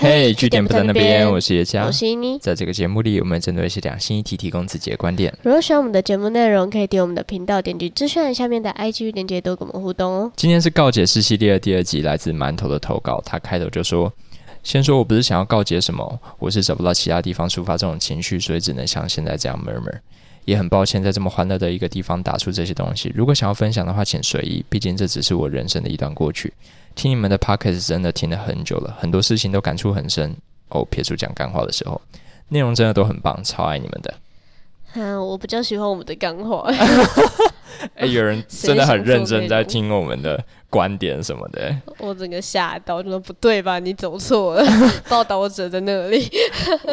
嘿，据点不在那边，我是叶佳，我是妮。在这个节目里，我们针对一些两性议题提供自己的观点。如果喜欢我们的节目内容，可以点我们的频道，点击资讯下面的 IG 链接，多跟我们互动哦。今天是告解式系列的第二集，来自馒头的投稿。他开头就说：“先说我不是想要告解什么，我是找不到其他地方抒发这种情绪，所以只能像现在这样 murmur。也很抱歉在这么欢乐的一个地方打出这些东西。如果想要分享的话，请随意，毕竟这只是我人生的一段过去。听你们的 podcast 真的听了很久了，很多事情都感触很深。”哦，撇出讲干话的时候，内容真的都很棒，超爱你们的。嗯，我比较喜欢我们的干话。哎，有人真的很认真在听我们的。观点什么的，我整个吓到，就说不对吧？你走错了，报道者在那里。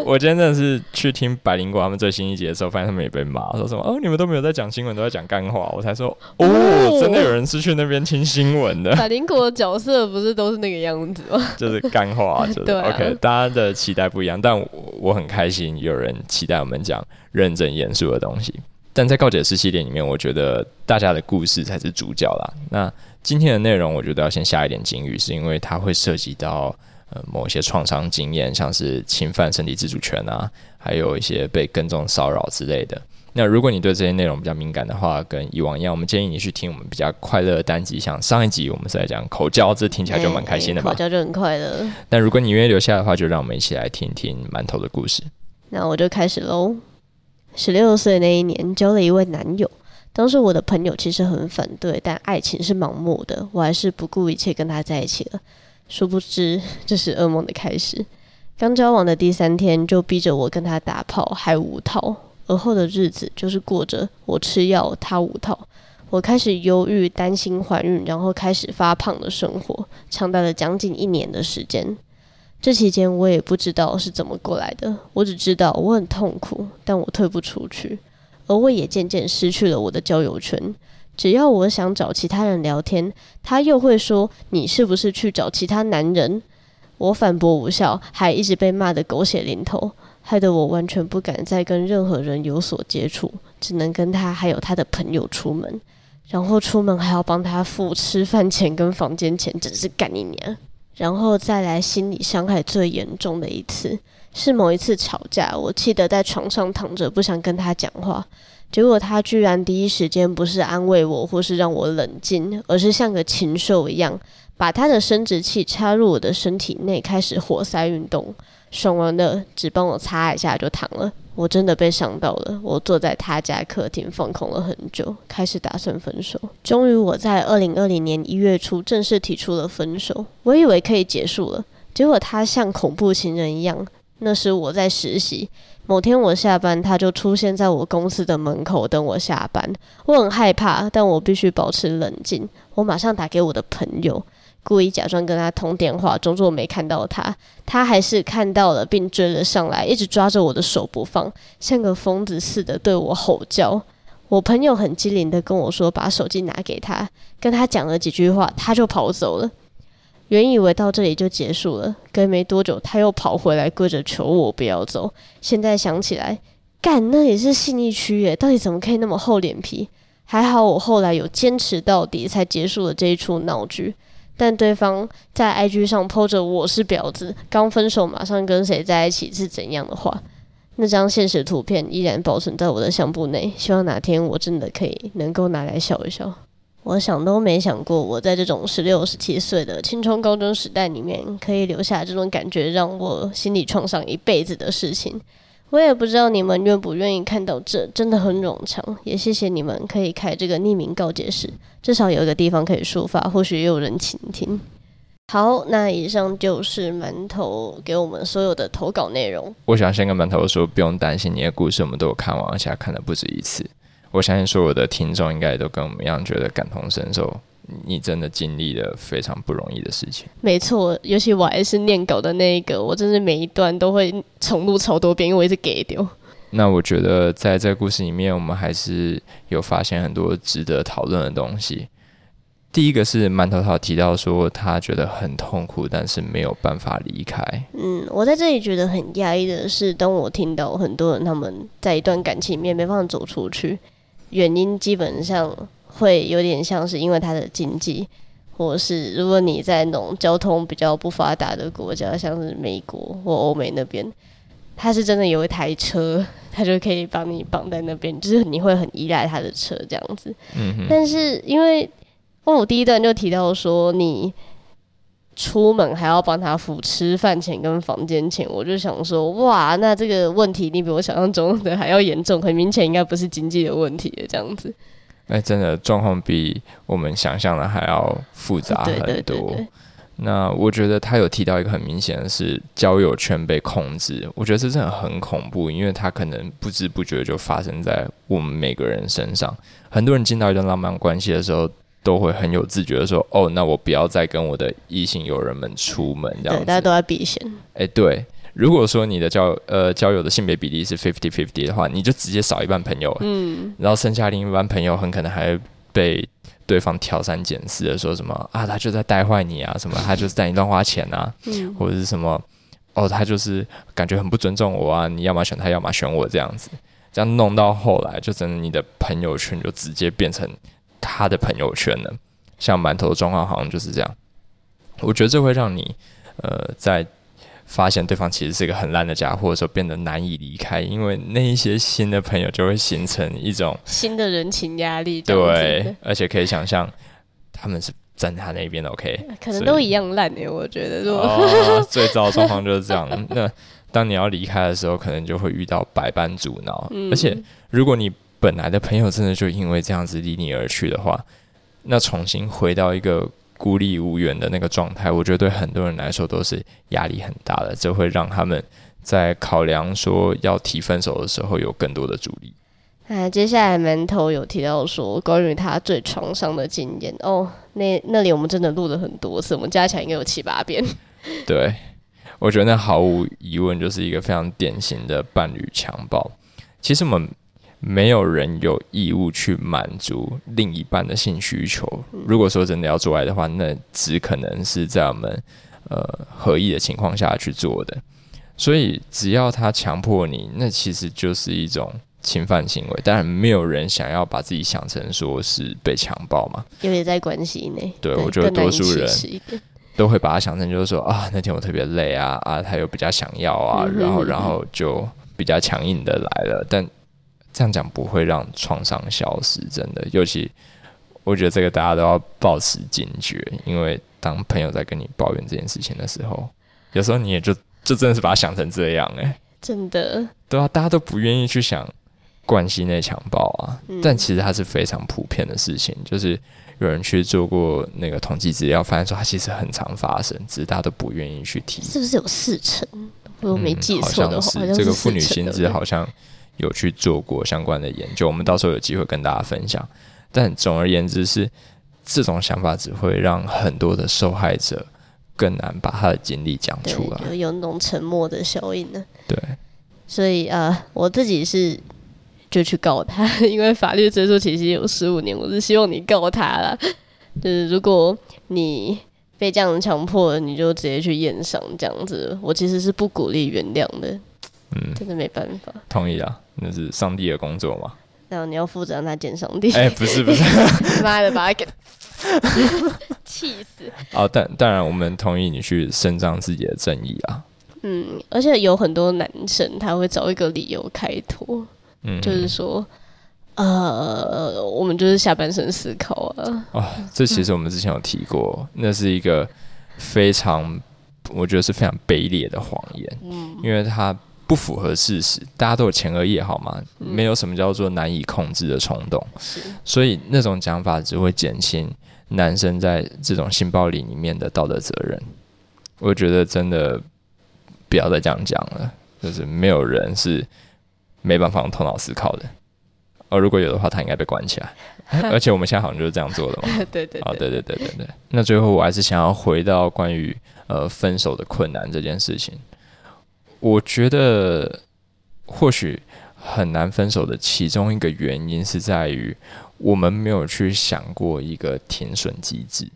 我今天真的是去听百灵果他们最新一集的时候，发现他们也被骂，说什么哦，你们都没有在讲新闻，都在讲干话。我才说哦，真的有人是去那边听新闻的。百灵果的角色不是都是那个样子吗？就是干话，就是 OK。大家的期待不一样，但我我很开心有人期待我们讲认真严肃的东西。但在告解式系列里面，我觉得大家的故事才是主角啦。那今天的内容，我觉得要先下一点警语，是因为它会涉及到呃某一些创伤经验，像是侵犯身体自主权啊，还有一些被跟踪骚扰之类的。那如果你对这些内容比较敏感的话，跟以往一样，我们建议你去听我们比较快乐的单集，像上一集我们是在讲口交，这听起来就蛮开心的吧？口交就很快乐。那如果你愿意留下的话，就让我们一起来听听馒头的故事。那我就开始喽。十六岁那一年，交了一位男友。当时我的朋友其实很反对，但爱情是盲目的，我还是不顾一切跟他在一起了。殊不知，这是噩梦的开始。刚交往的第三天，就逼着我跟他打炮，还无套。而后的日子就是过着我吃药，他无套。我开始忧郁，担心怀孕，然后开始发胖的生活，长达了将近一年的时间。这期间，我也不知道是怎么过来的，我只知道我很痛苦，但我退不出去。而我也渐渐失去了我的交友圈。只要我想找其他人聊天，他又会说：“你是不是去找其他男人？”我反驳无效，还一直被骂得狗血淋头，害得我完全不敢再跟任何人有所接触，只能跟他还有他的朋友出门，然后出门还要帮他付吃饭钱跟房间钱，真是干你娘！然后再来心理伤害最严重的一次。是某一次吵架，我气得在床上躺着，不想跟他讲话。结果他居然第一时间不是安慰我，或是让我冷静，而是像个禽兽一样，把他的生殖器插入我的身体内，开始活塞运动。爽完了，只帮我擦一下就躺了。我真的被伤到了。我坐在他家客厅放空了很久，开始打算分手。终于，我在二零二零年一月初正式提出了分手。我以为可以结束了，结果他像恐怖情人一样。那时我在实习，某天我下班，他就出现在我公司的门口等我下班。我很害怕，但我必须保持冷静。我马上打给我的朋友，故意假装跟他通电话，装作没看到他。他还是看到了，并追了上来，一直抓着我的手不放，像个疯子似的对我吼叫。我朋友很机灵的跟我说：“把手机拿给他。”跟他讲了几句话，他就跑走了。原以为到这里就结束了，可没多久他又跑回来，跪着求我不要走。现在想起来，干那也是信义区耶，到底怎么可以那么厚脸皮？还好我后来有坚持到底，才结束了这一出闹剧。但对方在 IG 上 po 着我是婊子，刚分手马上跟谁在一起是怎样的话，那张现实图片依然保存在我的相簿内。希望哪天我真的可以能够拿来笑一笑。我想都没想过，我在这种十六、十七岁的青春高中时代里面，可以留下这种感觉，让我心理创伤一辈子的事情。我也不知道你们愿不愿意看到这，真的很冗长。也谢谢你们可以开这个匿名告解室，至少有一个地方可以抒发，或许也有人倾听。好，那以上就是馒头给我们所有的投稿内容。我想先跟馒头说，不用担心，你的故事我们都有看完，而且看了不止一次。我相信所有的听众应该都跟我们一样，觉得感同身受。你真的经历了非常不容易的事情。没错，尤其我还是念稿的那一个，我真是每一段都会重录超多遍，因为我一直给丢。那我觉得在这个故事里面，我们还是有发现很多值得讨论的东西。第一个是馒头头提到说，他觉得很痛苦，但是没有办法离开。嗯，我在这里觉得很压抑的是，当我听到很多人他们在一段感情里面没办法走出去。原因基本上会有点像是因为他的经济，或是如果你在那种交通比较不发达的国家，像是美国或欧美那边，他是真的有一台车，他就可以帮你绑在那边，就是你会很依赖他的车这样子。嗯但是因为哦，我第一段就提到说你。出门还要帮他付吃饭钱跟房间钱，我就想说，哇，那这个问题你比我想象中的还要严重，很明显应该不是经济的问题这样子。哎，真的状况比我们想象的还要复杂很多。那我觉得他有提到一个很明显的是交友圈被控制，我觉得这真的很恐怖，因为他可能不知不觉就发生在我们每个人身上。很多人进到一段浪漫关系的时候。都会很有自觉的说：“哦，那我不要再跟我的异性友人们出门，这样子。”大家都在避嫌。哎，对，如果说你的交呃交友的性别比例是 fifty fifty 的话，你就直接少一半朋友，嗯，然后剩下另一半朋友很可能还被对方挑三拣四的说什么啊，他就在带坏你啊，什么他就是带你乱花钱啊，嗯，或者是什么哦，他就是感觉很不尊重我啊，你要么选他，要么选我这样子，这样弄到后来，就真的你的朋友圈就直接变成。他的朋友圈了，像馒头的状况好像就是这样。我觉得这会让你，呃，在发现对方其实是一个很烂的家伙的时候，变得难以离开，因为那一些新的朋友就会形成一种新的人情压力。对，而且可以想象他们是站在他那边的。OK，可能都一样烂诶，我觉得。哦，最糟的状况就是这样。那当你要离开的时候，可能就会遇到百般阻挠。而且，如果你本来的朋友真的就因为这样子离你而去的话，那重新回到一个孤立无援的那个状态，我觉得对很多人来说都是压力很大的，这会让他们在考量说要提分手的时候有更多的阻力。那接下来馒头有提到说关于他最创伤的经验哦，那那里我们真的录了很多次，我们加起来应该有七八遍。对，我觉得那毫无疑问就是一个非常典型的伴侣强暴。其实我们。没有人有义务去满足另一半的性需求。如果说真的要做爱的话，那只可能是在我们呃合意的情况下去做的。所以，只要他强迫你，那其实就是一种侵犯行为。当然，没有人想要把自己想成说是被强暴嘛。因为在关系内，对我觉得多数人都会把它想成就是说啊，那天我特别累啊啊，他又比较想要啊，然后然后就比较强硬的来了，但。这样讲不会让创伤消失，真的。尤其我觉得这个大家都要保持警觉，因为当朋友在跟你抱怨这件事情的时候，有时候你也就就真的是把它想成这样，哎，真的。对啊，大家都不愿意去想关系内强暴啊，但其实它是非常普遍的事情，就是有人去做过那个统计资料，发现说它其实很常发生，只是大家都不愿意去提。是不是有四成？我没记错的话，这个妇女薪资好像。有去做过相关的研究，我们到时候有机会跟大家分享。但总而言之，是这种想法只会让很多的受害者更难把他的经历讲出来，有那种沉默的效应呢。对，所以呃，我自己是就去告他，因为法律追溯期实有十五年，我是希望你告他了。就是如果你被这样强迫，你就直接去验伤这样子，我其实是不鼓励原谅的。嗯，真的没办法。同意啊，那是上帝的工作嘛。那你要负责让他见上帝。哎，不是不是，妈的，把他给 气死。哦，但当然，我们同意你去伸张自己的正义啊。嗯，而且有很多男生他会找一个理由开脱，嗯，就是说，呃，我们就是下半身思考啊。哦，这其实我们之前有提过，那是一个非常，我觉得是非常卑劣的谎言。嗯，因为他。不符合事实，大家都有前额叶好吗？没有什么叫做难以控制的冲动，所以那种讲法只会减轻男生在这种性暴力里面的道德责任。我觉得真的不要再这样讲了，就是没有人是没办法用头脑思考的。而如果有的话，他应该被关起来。而且我们现在好像就是这样做的嘛。对对，啊，对对对对对。那最后我还是想要回到关于呃分手的困难这件事情。我觉得或许很难分手的其中一个原因是在于我们没有去想过一个停损机制。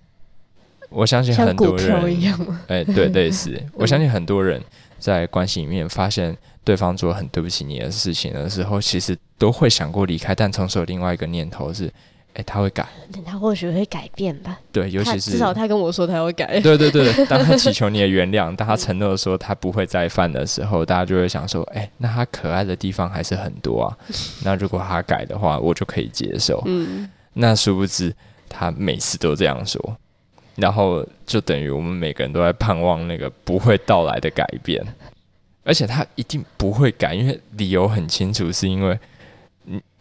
我相信很多人，哎，对，类似。我相信很多人在关系里面发现对方做很对不起你的事情的时候，其实都会想过离开，但同时有另外一个念头是：哎，他会改，他或许会改变吧。对，尤其是至少他跟我说他会改。对对对，当他祈 求你的原谅，当他承诺说他不会再犯的时候，大家就会想说，哎，那他可爱的地方还是很多啊。那如果他改的话，我就可以接受。嗯，那殊不知他每次都这样说，然后就等于我们每个人都在盼望那个不会到来的改变，而且他一定不会改，因为理由很清楚，是因为。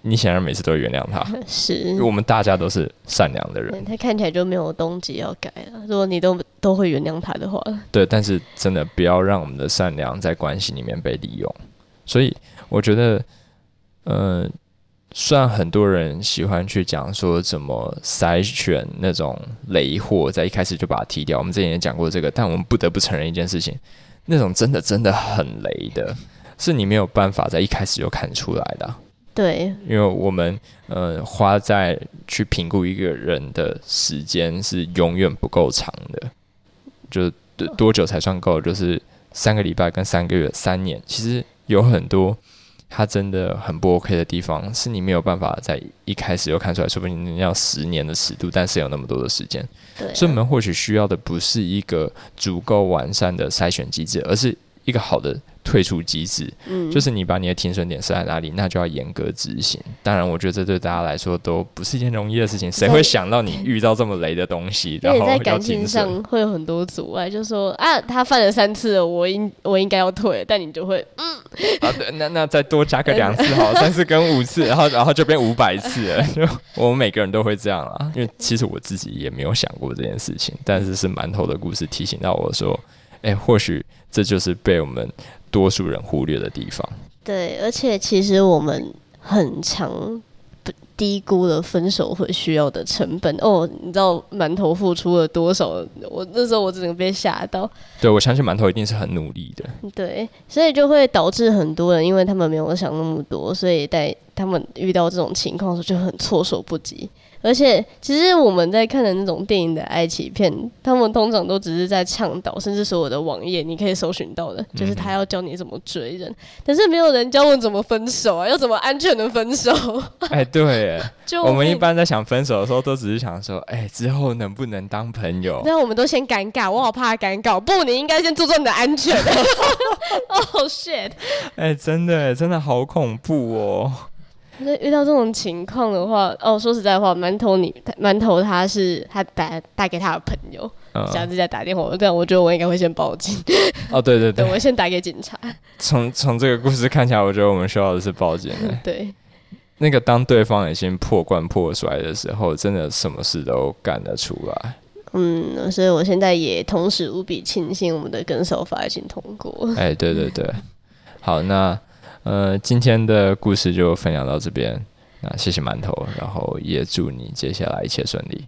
你显然每次都会原谅他，是，因为我们大家都是善良的人。他看起来就没有动机要改了。如果你都都会原谅他的话，对，但是真的不要让我们的善良在关系里面被利用。所以我觉得，嗯，虽然很多人喜欢去讲说怎么筛选那种雷货，在一开始就把它踢掉。我们之前也讲过这个，但我们不得不承认一件事情：那种真的真的很雷的，是你没有办法在一开始就看出来的。对，因为我们呃花在去评估一个人的时间是永远不够长的，就多久才算够？就是三个礼拜跟三个月、三年，其实有很多他真的很不 OK 的地方，是你没有办法在一开始就看出来，说不定你要十年的尺度，但是有那么多的时间，所以我们或许需要的不是一个足够完善的筛选机制，而是一个好的。退出机制，嗯，就是你把你的停损点设在哪里，那就要严格执行。当然，我觉得这对大家来说都不是一件容易的事情。谁会想到你遇到这么雷的东西？然后在感情上会有很多阻碍，就说啊，他犯了三次，我应我应该要退，但你就会嗯，啊，对，那那再多加个两次好，三次跟五次，然后然后就变五百次了。就 我们每个人都会这样啊，因为其实我自己也没有想过这件事情，但是是馒头的故事提醒到我说，哎，或许这就是被我们。多数人忽略的地方。对，而且其实我们很常低估了分手会需要的成本。哦，你知道馒头付出了多少？我那时候我只能被吓到。对，我相信馒头一定是很努力的。对，所以就会导致很多人，因为他们没有想那么多，所以在他们遇到这种情况的时候就很措手不及。而且，其实我们在看的那种电影的爱情片，他们通常都只是在倡导，甚至所有的网页你可以搜寻到的，就是他要教你怎么追人，但是没有人教我怎么分手啊，要怎么安全的分手？哎，对，就我们一般在想分手的时候，都只是想说，哎，之后能不能当朋友？那我们都先尴尬，我好怕尴尬。不，你应该先注重你的安全。Oh shit！哎，真的，真的好恐怖哦。那遇到这种情况的话，哦，说实在话，馒头你馒头他是他打打给他的朋友，下次再打电话，但我觉得我应该会先报警。哦，对对 对，我先打给警察。从从这个故事看起来，我觉得我们需要的是报警。对，那个当对方已经破罐破摔的时候，真的什么事都干得出来。嗯，所以我现在也同时无比庆幸我们的跟手法已经通过。哎，对对对，好，那。呃，今天的故事就分享到这边，那谢谢馒头，然后也祝你接下来一切顺利。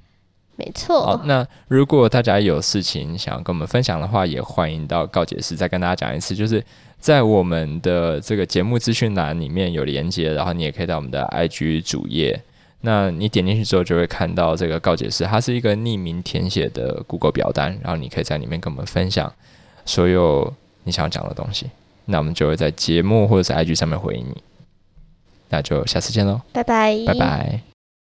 没错。好，那如果大家有事情想要跟我们分享的话，也欢迎到告解室再跟大家讲一次，就是在我们的这个节目资讯栏里面有连接，然后你也可以到我们的 IG 主页，那你点进去之后就会看到这个告解室，它是一个匿名填写的 Google 表单，然后你可以在里面跟我们分享所有你想要讲的东西。那我们就会在节目或者是 IG 上面回应你，那就下次见喽，拜拜，拜拜。